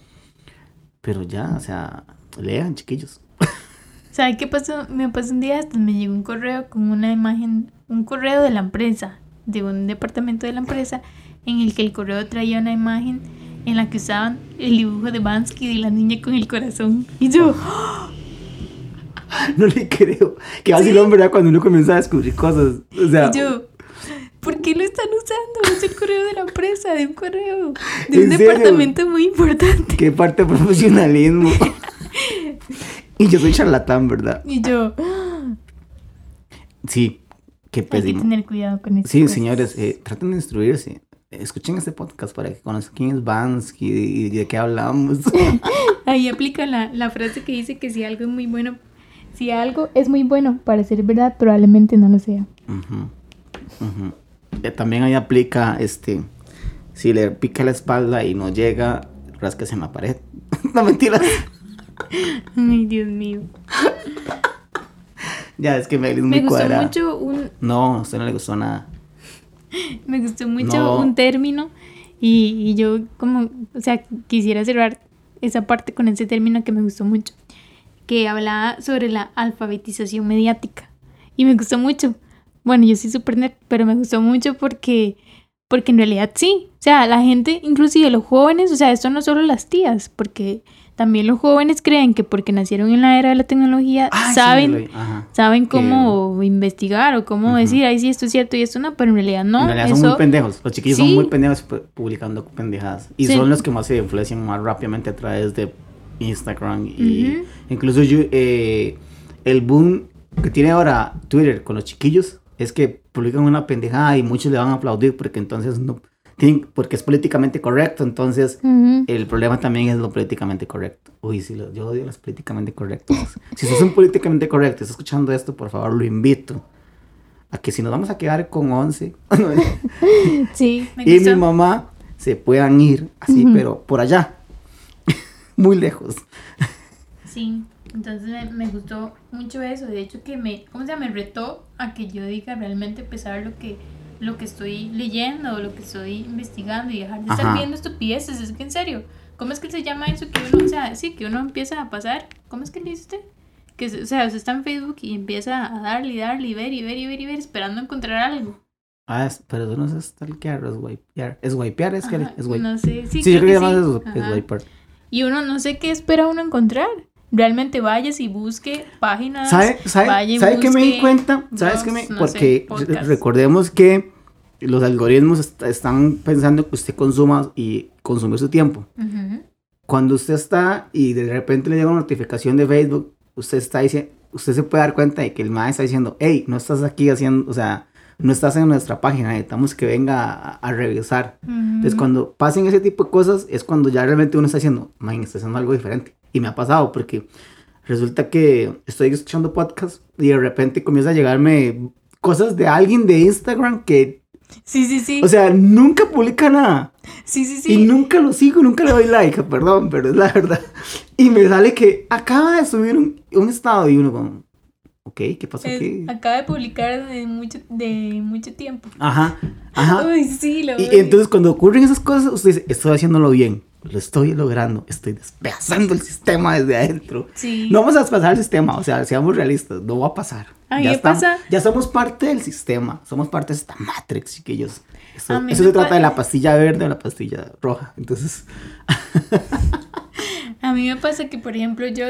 Pero ya, o sea, lean, chiquillos. ¿Sabe qué pasó? Me pasó un día hasta me llegó un correo con una imagen, un correo de la empresa, de un departamento de la empresa, en el que el correo traía una imagen en la que usaban el dibujo de Bansky de la niña con el corazón. Y yo, No le creo. Que vacilón, ¿verdad? Cuando uno comienza a descubrir cosas. O sea, y yo, ¿por qué lo están usando? Es el correo de la empresa, de un correo, de un departamento muy importante. qué parte de profesionalismo. y yo soy charlatán, ¿verdad? Y yo, Sí, qué hay que pésimo. tener cuidado con eso. Sí, señores, eh, traten de instruirse. Escuchen este podcast para que conozcan quién es Bansky y, de qué hablamos. Ahí aplica la, la frase que dice que si algo es muy bueno, si algo es muy bueno para ser verdad, probablemente no lo sea. Ujú. Eh, también ahí aplica, este, si le pica la espalda y no llega, rasques en la pared. no mentiras. Ay, Dios mío. ya, es que es muy Me gustó mucho un, No, a usted no le gustó nada. me gustó mucho No. un término y, y yo como, o sea, quisiera cerrar esa parte con ese término que me gustó mucho, que hablaba sobre la alfabetización mediática y me gustó mucho. Bueno, yo soy súper nerd, pero me gustó mucho porque porque en realidad sí, o sea, la gente, inclusive los jóvenes, o sea, esto no solo las tías, porque también los jóvenes creen que porque nacieron en la era de la tecnología sí, saben saben cómo investigar o cómo decir, ay, sí, esto es cierto y esto no, pero en realidad no. en realidad son muy pendejos. Los chiquillos Sí. son muy pendejos pu- publicando pendejadas. Y Sí. son los que más se influencian más rápidamente a través de Instagram. Y incluso yo, eh, el boom que tiene ahora Twitter con los chiquillos es que publican una pendejada y muchos le van a aplaudir porque entonces no tienen, porque es políticamente correcto. Entonces el problema también es lo políticamente correcto. Uy, sí, lo- yo odio los políticamente correctos. si sos un políticamente correcto y estás escuchando esto, por favor, lo invito a que si nos vamos a quedar con 11 Sí, me y mi mamá se puedan ir así, pero por allá, muy lejos. Sí, entonces me, me gustó mucho eso. De hecho, que me, ¿cómo se llama? Me retó a que yo diga realmente pesar lo que, lo que estoy leyendo o lo que estoy investigando y dejar de estar Ajá. viendo estupideces. Es que en serio, ¿cómo es que se llama eso que uno, o sea, sí, que uno empieza a pasar? ¿Cómo es que le dice usted? Que, o sea, usted está en Facebook y empieza a darle y darle y ver y ver y ver y ver esperando encontrar algo. Ah, es- pero eso no es stalkear, es wipear. Es wipear, es que es wipe. No sé, sí, Sí, creo que que sí. eso, es wipear. Y uno no sé qué espera uno encontrar. Realmente vayas y busque páginas. ¿Sabe, sabe, vaya y ¿sabe qué me di cuenta? ¿Sabes qué me? no Porque recordemos que los algoritmos est- están pensando que usted consuma y consumir su tiempo. Cuando usted está y de repente le llega una notificación de Facebook, usted está diciendo, usted se puede dar cuenta de que el MAE está diciendo, hey, no estás aquí haciendo, o sea, no estás en nuestra página, necesitamos que venga a, a revisar. Entonces, Ujú. cuando pasen ese tipo de cosas, es cuando ya realmente uno está diciendo, man, está haciendo algo diferente. Y me ha pasado porque resulta que estoy escuchando podcast y de repente comienza a llegarme cosas de alguien de Instagram que, Sí, sí, sí. o sea, nunca publica nada. sí, sí, Y sí. nunca lo sigo, nunca le doy like, perdón, pero es la verdad. Y me sale que acaba de subir un, un estado y uno como, ok, ¿qué pasó aquí? acaba de publicar de mucho, de mucho tiempo. Ajá, ajá. Uy, sí, lo Y, odio. entonces cuando ocurren esas cosas, usted dice, estoy haciéndolo bien, lo estoy logrando, estoy despedazando el sistema desde adentro. Sí. No vamos a despedazar el sistema, o sea, seamos realistas, no va a pasar. A ya, estamos- pasa- ya somos parte del sistema, somos parte de esta Matrix, chiquillos. Eso, eso se trata de la pastilla verde o la pastilla roja. Entonces, A mí me pasa que, por ejemplo, yo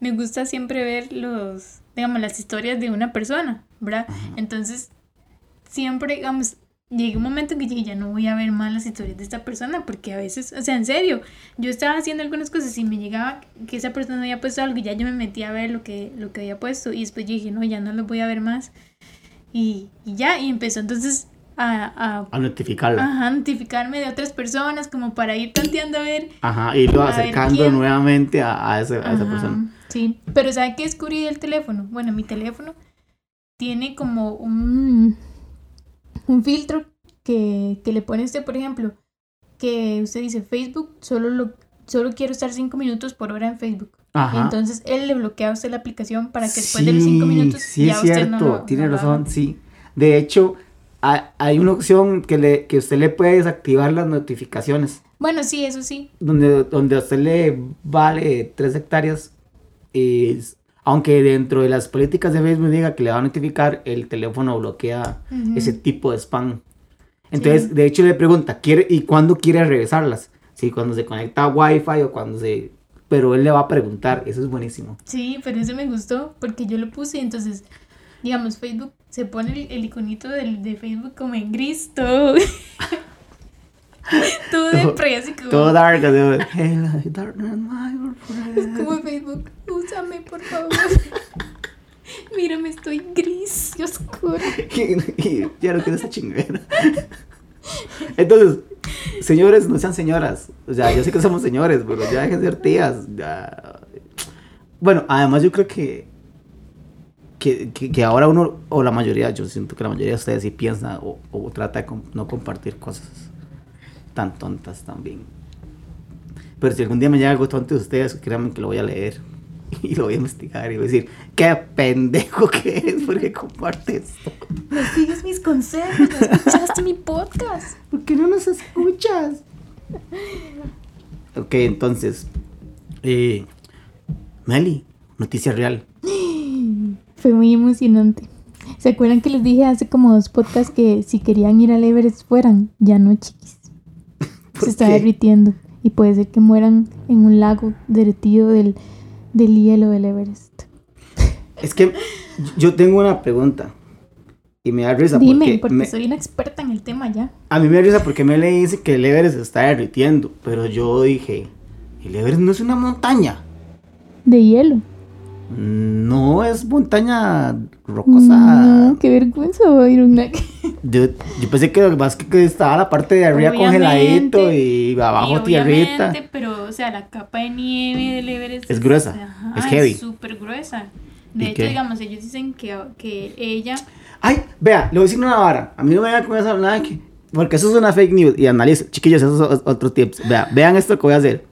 me gusta siempre ver los, digamos, las historias de una persona, ¿verdad? Entonces, siempre, digamos, llegué un momento en que dije, ya no voy a ver más las historias de esta persona, porque a veces, o sea, en serio, yo estaba haciendo algunas cosas y me llegaba que esa persona había puesto algo y ya yo me metí a ver lo que, lo que había puesto y después yo dije, no, ya no lo voy a ver más. Y, y ya, y empezó entonces a, a A notificarla. ajá, notificarme de otras personas como para ir tanteando a ver. Ajá, y lo acercando ¿quién? nuevamente a, a ese- a esa persona. Sí, pero ¿sabe qué descubrí del teléfono? Bueno, mi teléfono tiene como un, un filtro que, que le pone usted, por ejemplo, que usted dice Facebook, solo, lo, solo quiero estar cinco minutos por hora en Facebook. Ajá. Entonces él le bloquea a usted la aplicación para que después de los cinco Sí, minutos Sí, ya es usted cierto, no lo- tiene no razón, sí. De hecho, ha- hay una opción que, le, que usted le puede desactivar las notificaciones. Bueno, sí, eso sí. Donde, donde a usted le vale 3 hectáreas. es- aunque dentro de las políticas de Facebook diga que le va a notificar, el teléfono bloquea ese tipo de spam. Entonces, Sí. de hecho, le pregunta, ¿quiere, ¿y cuándo quiere regresarlas? Sí, cuando se conecta a Wi-Fi o cuando se... Pero él le va a preguntar, eso es buenísimo. Sí, pero eso me gustó porque yo lo puse, entonces, digamos, Facebook, se pone el, el iconito del, de Facebook como en gris, todo, todo de pre, así como, Todo dark, así, "Hello, darkness, my friend". como Facebook, úsame por favor. Mírame, estoy gris y oscura. y, ya no quiero esa chingadera. Entonces, señores, no sean señoras. O sea, yo sé que somos señores, pero ya dejen de ser tías. ya. Bueno, además yo creo que, que, que, que ahora uno, o la mayoría, yo siento que la mayoría de ustedes sí piensa o, o trata de no compartir cosas tan tontas también. Pero si algún día me llega algo tonto de ustedes, créanme que lo voy a leer y lo voy a investigar y voy a decir, qué pendejo que es porque comparte esto. No sigues mis consejos, no escuchaste mi podcast. ¿Por qué no nos escuchas? Ok, entonces, eh, Meli, noticia real. Fue muy emocionante. ¿Se acuerdan que les dije hace como dos podcasts que si querían ir al Everest fueran? Ya no, chiquis. ¿Por Se está qué? derritiendo y puede ser que mueran en un lago derretido del, del hielo del Everest. Es que yo tengo una pregunta y me da risa Dime, porque porque me- soy una experta en el tema ya. a mí me da risa porque Meli dice que el Everest se está derritiendo, pero yo dije, el Everest no es una montaña, De hielo. No es montaña rocosa. No, qué vergüenza, Byron. Yo, yo pensé que más que, que estaba la parte de arriba congeladito Obviamente. y abajo Y tierrita. Pero, o sea, la capa de nieve del Everest Es gruesa, ajá, es heavy. súper gruesa. ¿Y De hecho, qué? digamos, ellos dicen que, que ella. Ay, vea, le voy a decir una vara. A mí no me vengan con esa nada que. Porque eso es una fake news. Y analice, chiquillos, esos son otros tips. Vea, vean esto que voy a hacer.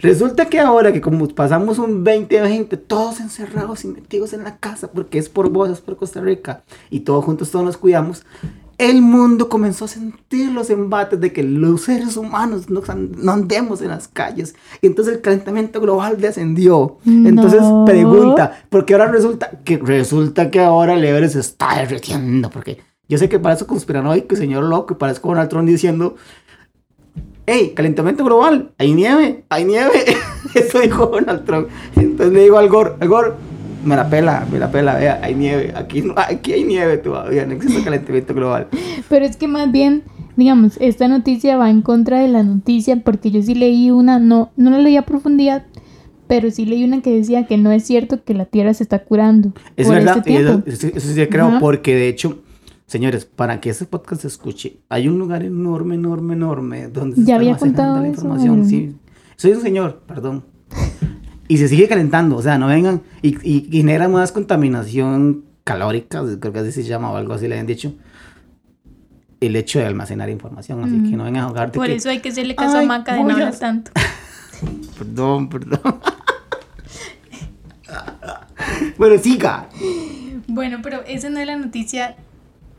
Resulta que ahora que como pasamos un 2020, todos encerrados y metidos en la casa, porque es por vos, es por Costa Rica, y todos juntos todos nos cuidamos, el mundo comenzó a sentir los embates de que los seres humanos no, no andemos en las calles. Y entonces el calentamiento global descendió. Entonces No. pregunta, porque ahora resulta que resulta que ahora el Everest se está derritiendo, porque yo sé que parece conspiranoico, señor loco, y parece Donald Trump diciendo, hey, calentamiento global, hay nieve, hay nieve. Eso dijo Donald Trump. Entonces le digo al Gore, al Gore, me la pela, me la pela, vea, hay nieve, aquí, no, aquí hay nieve todavía, no existe calentamiento global. Pero es que más bien, digamos, esta noticia va en contra de la noticia porque yo sí leí una, no, no la leí a profundidad, pero sí leí una que decía que no es cierto que la Tierra se está curando. Es por verdad, este eso, tiempo. eso- eso sí creo, porque de hecho, señores, para que ese podcast se escuche, hay un lugar enorme, enorme, enorme, donde se Ya está había almacenando contado la información. Sí, soy un señor, perdón. Y se sigue calentando, o sea, no vengan, y, y, y genera más contaminación calórica, creo que así se llama o algo así le han dicho. El hecho de almacenar información, así que no vengan a jugar de Por que, eso hay que hacerle caso a Maca de no hablar tanto. Perdón, perdón. bueno, siga. Bueno, pero esa no es la noticia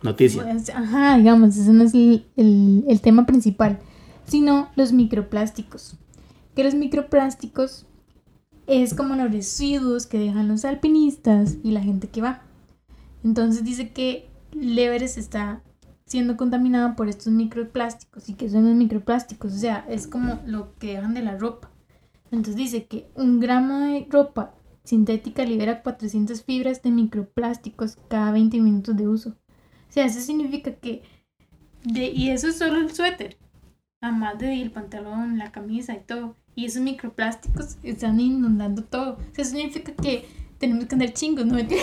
Noticia. Ajá, digamos, ese no es el, el- tema principal, sino los microplásticos. Que los microplásticos es como los residuos que dejan los alpinistas y la gente que va. Entonces dice que el Everest está siendo contaminado por estos microplásticos. ¿Y que son los microplásticos? O sea, es como lo que dejan de la ropa. Entonces dice que un gramo de ropa sintética libera 400 fibras de microplásticos cada 20 minutos de uso. O sea, eso significa que... De, y eso es solo el suéter. Además de el pantalón, la camisa y todo. Y esos microplásticos están inundando todo. O sea, eso significa que tenemos que andar chingos, ¿no? Eso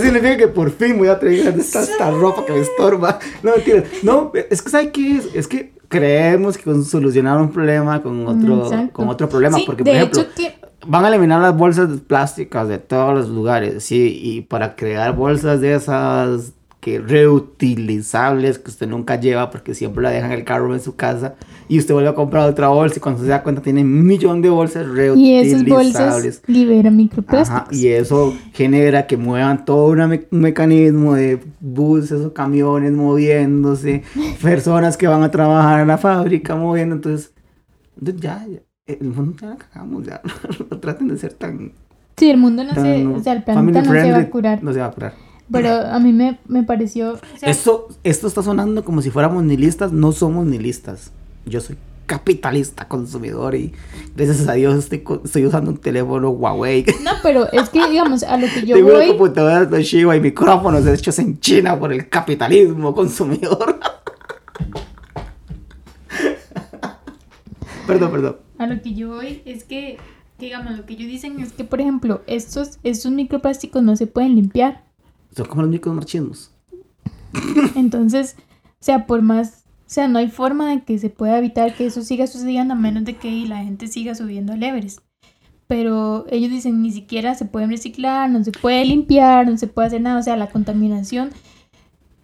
significa que por fin voy a traer esta, esta ropa que me estorba. No, mentira. No, es que ¿sabe qué es? Es que creemos que con solucionar un problema con otro, Exacto. con otro problema. Sí, porque, por ejemplo, que van a eliminar las bolsas plásticas de todos los lugares, sí, y para crear bolsas de esas que reutilizables que usted nunca lleva porque siempre la dejan el carro en su casa y usted vuelve a comprar otra bolsa y cuando se da cuenta tiene un millón de bolsas y reutilizables. esas bolsas liberan microplásticos. Ajá, y eso genera que muevan todo me- un mecanismo de buses o camiones moviéndose, personas que van a trabajar en la fábrica moviendo, entonces, entonces ya, ya, el mundo ya la cagamos, ya, no traten de ser tan, Sí, el mundo no se, o sea, el planeta no se va a curar. No se va a curar. Pero a mí me, me pareció, o sea, Esto, esto está sonando como si fuéramos nihilistas, no somos nihilistas. Yo soy capitalista consumidor y gracias a Dios estoy, estoy usando un teléfono Huawei. no, pero es que digamos a lo que yo Tengo voy, computadora Toshiba y micrófonos hechos en China por el capitalismo consumidor. perdón, perdón. A lo que yo voy es que, digamos, lo que ellos dicen es que, por ejemplo, estos, estos microplásticos no se pueden limpiar. Son como los micromarchismos. Entonces, o sea, por más, o sea, no hay forma de que se pueda evitar que eso siga sucediendo a menos de que la gente siga subiendo al Everest. Pero ellos dicen ni siquiera se pueden reciclar, no se puede limpiar, no se puede hacer nada, o sea, la contaminación.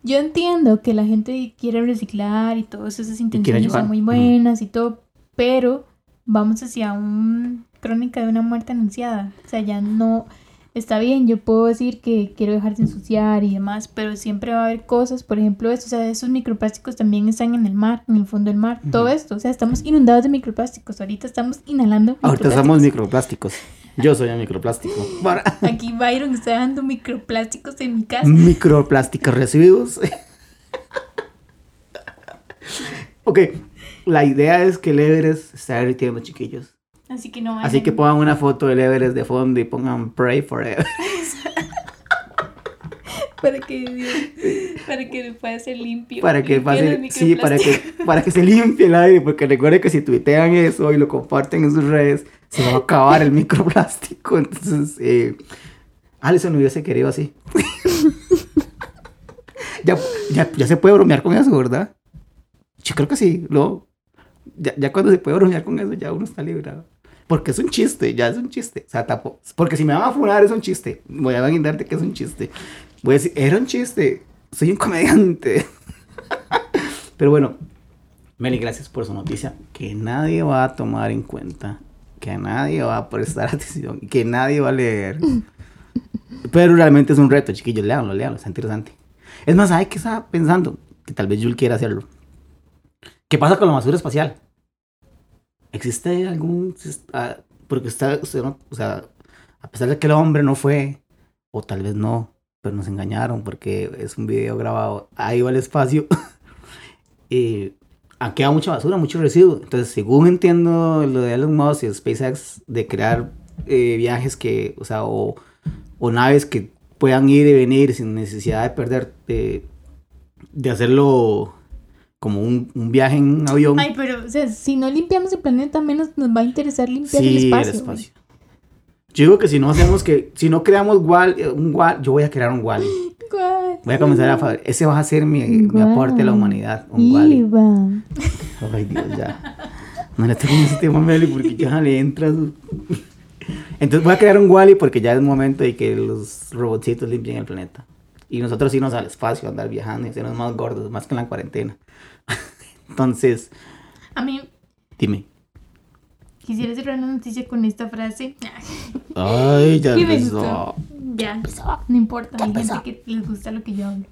Yo entiendo que la gente quiere reciclar y todas esas intenciones son muy buenas y todo, pero vamos hacia una crónica de una muerte anunciada. O sea, ya no está bien, yo puedo decir que quiero dejar de ensuciar y demás, pero siempre va a haber cosas, por ejemplo, esto, o sea, esos microplásticos también están en el mar, en el fondo del mar, todo esto, o sea, estamos inundados de microplásticos, ahorita estamos inhalando. Ahorita somos microplásticos. Yo soy un microplástico. Aquí Byron está dando microplásticos en mi casa. Microplásticos residuos. ok, la idea es que el Everest está derritiendo, chiquillos. Así que no Así que vayan- pongan una foto del Everest de fondo y pongan Pray Forever. para que para que pueda ser limpio. para que pase, sí, para que, para que se limpie el aire, porque recuerden que si tuitean eso y lo comparten en sus redes, se va a acabar el microplástico. Entonces, eh, Alison hubiese querido así. ya, ya, ya se puede bromear con eso, ¿verdad? Yo creo que sí, ¿no? Ya, ya cuando se puede bromear con eso, ya uno está librado. Porque es un chiste, ya es un chiste. O sea, tampoco. Porque si me van a funar, es un chiste. Voy a guindarte que es un chiste. Voy a decir, era un chiste. Soy un comediante. Pero bueno, Meli, gracias por su noticia. Que nadie va a tomar en cuenta. Que nadie va a prestar atención. Que nadie va a leer. Pero realmente es un reto, chiquillos. Léanlo, léanlo. Está interesante. Es más, ¿sabe qué estaba pensando? Que tal vez Jules quiera hacerlo. ¿Qué pasa con la basura espacial? ¿Existe algún... ah, porque está, o sea, a pesar de que el hombre no fue, o tal vez no, pero nos engañaron porque es un video grabado, ahí va el espacio. y ha quedado mucha basura, mucho residuo. Entonces, según entiendo lo de Elon Musk y SpaceX, de crear eh, viajes que, o sea, o, o naves que puedan ir y venir sin necesidad de perder, de, de hacerlo como un, un viaje en un avión. Ay, pero, o sea, si no limpiamos el planeta, menos nos va a interesar limpiar Sí, el el espacio. espacio. Yo digo que si no hacemos que, si no creamos wall, eh, un wall, yo voy a crear un wall. güey. Voy a comenzar a fabricar. Ese va a ser mi, mi aporte a la humanidad. Un wall. Ay, Dios, ya. No le toques ese tema, Meli, porque ya le entras. Entonces voy a crear un Wally porque ya es momento de que los robotcitos limpien el planeta. Y nosotros irnos al espacio, andar viajando y hacernos más gordos, más que en la cuarentena. Entonces, A mí dime. quisiera cerrar una noticia con esta frase. Ay, ya empezó. Ya, no importa, hay empezó. gente que les gusta lo que yo hablo.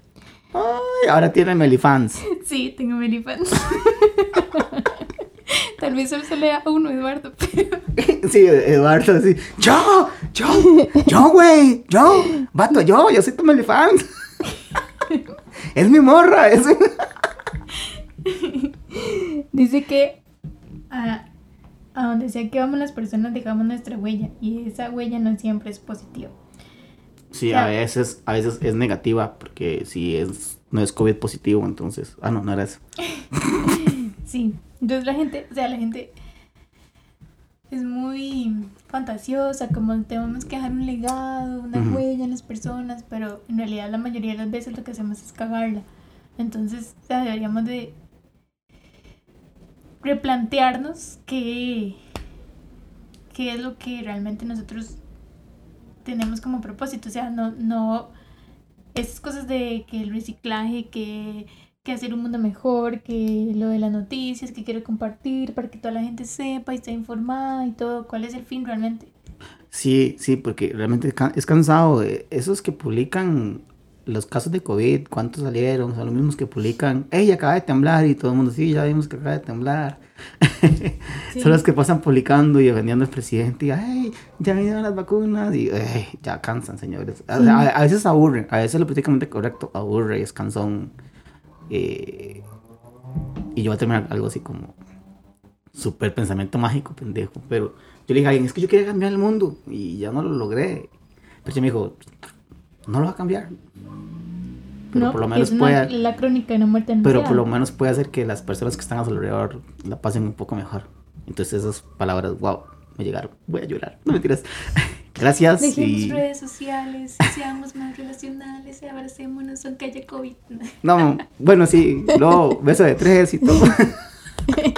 Ay, ahora tiene Melifans. Sí, tengo many fans. Tal vez solo se lea uno, Eduardo, pero Sí, Eduardo, sí. Yo, yo, yo, güey, yo, vato, yo, yo soy tu Melifans. Es mi morra, es mi... dice que a, a donde sea que vamos las personas dejamos nuestra huella y esa huella no siempre es positiva. Sí, a veces, a veces es negativa, porque si es, no es COVID positivo, entonces... Ah, no, no era eso. Sí, entonces la gente, o sea, la gente es muy fantasiosa, como tenemos que dejar un legado, una huella en las personas, pero en realidad la mayoría de las veces lo que hacemos es cagarla. Entonces, o sea, deberíamos de replantearnos qué, qué es lo que realmente nosotros tenemos como propósito. O sea, no, no esas cosas de que el reciclaje, que, que hacer un mundo mejor, que lo de las noticias, que quiero compartir para que toda la gente sepa y esté informada y todo. ¿Cuál es el fin realmente? Sí, sí, porque realmente es cansado. eh, Esos que publican los casos de COVID, cuántos salieron, son los mismos que publican, hey, acaba de temblar y todo el mundo, sí, ya vimos que acaba de temblar. Son los que pasan publicando y defendiendo al presidente y, hey, ya vinieron las vacunas y, "Ey, ya cansan, señores. A, Sí. a- a veces aburren, a veces lo políticamente correcto aburre y es cansón. eh, y yo voy a terminar algo así como súper pensamiento mágico, pendejo. Pero yo le dije a alguien, es que yo quería cambiar el mundo y ya no lo logré. Pero ella me dijo, no lo va a cambiar. Pero no, por lo menos es una- puede, la crónica de una muerte pero anunciada. por lo menos puede hacer que las personas que están a su alrededor la pasen un poco mejor. Entonces esas palabras, wow, me llegaron. Voy a llorar. No mentiras. Gracias. Dejemos Y... redes sociales, seamos más relacionales y abracémonos aunque haya COVID. No, bueno, sí. No, beso de tres y todo.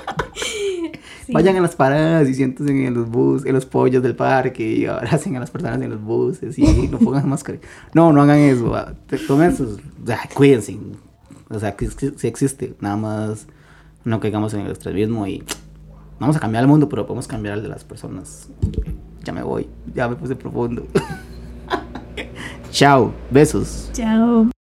Sí. Vayan a las paradas y siéntense en los bus, en los pollos del parque y abracen a las personas en los buses y no pongan máscara. No, no hagan eso. ah, Tomen sus... ay, cuídense. O sea, que sí sí existe. Nada más no caigamos en el extremismo y vamos a cambiar el mundo, pero podemos cambiar el de las personas. Ya me voy. Ya me puse profundo. Chao. Besos. Chao.